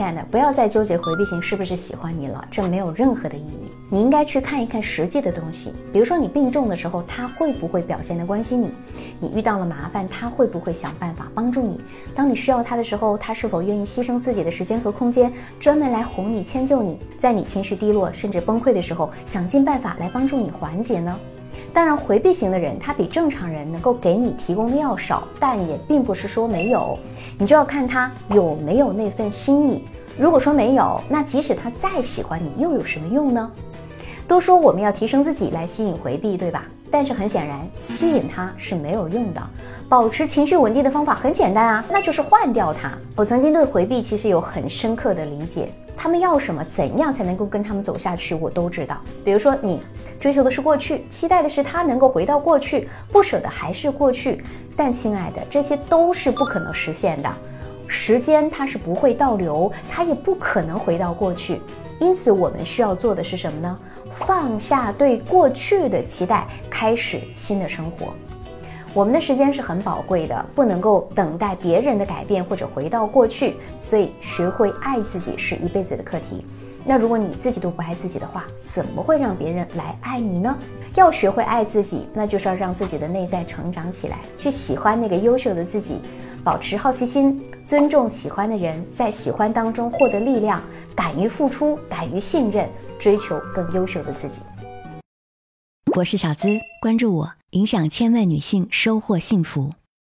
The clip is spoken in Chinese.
亲爱的，不要再纠结回避型是不是喜欢你了，这没有任何的意义。你应该去看一看实际的东西，比如说你病重的时候，他会不会表现的关心你？你遇到了麻烦，他会不会想办法帮助你？当你需要他的时候，他是否愿意牺牲自己的时间和空间，专门来哄你、迁就你？在你情绪低落甚至崩溃的时候，想尽办法来帮助你缓解呢？当然，回避型的人，他比正常人能够给你提供的要少，但也并不是说没有，你就要看他有没有那份心意。如果说没有，那即使他再喜欢你，又有什么用呢？都说我们要提升自己来吸引回避，对吧？但是很显然，吸引他是没有用的。保持情绪稳定的方法很简单啊，那就是换掉他。我曾经对回避其实有很深刻的理解。他们要什么？怎样才能够跟他们走下去？我都知道。比如说，你追求的是过去，期待的是他能够回到过去，不舍的还是过去。但亲爱的，这些都是不可能实现的。时间它是不会倒流，它也不可能回到过去。因此，我们需要做的是什么呢？放下对过去的期待，开始新的生活。我们的时间是很宝贵的，不能够等待别人的改变或者回到过去，所以学会爱自己是一辈子的课题。那如果你自己都不爱自己的话，怎么会让别人来爱你呢？要学会爱自己，那就是要让自己的内在成长起来，去喜欢那个优秀的自己，保持好奇心，尊重喜欢的人，在喜欢当中获得力量，敢于付出，敢于信任，追求更优秀的自己。我是小资，关注我。影响千万女性，收获幸福。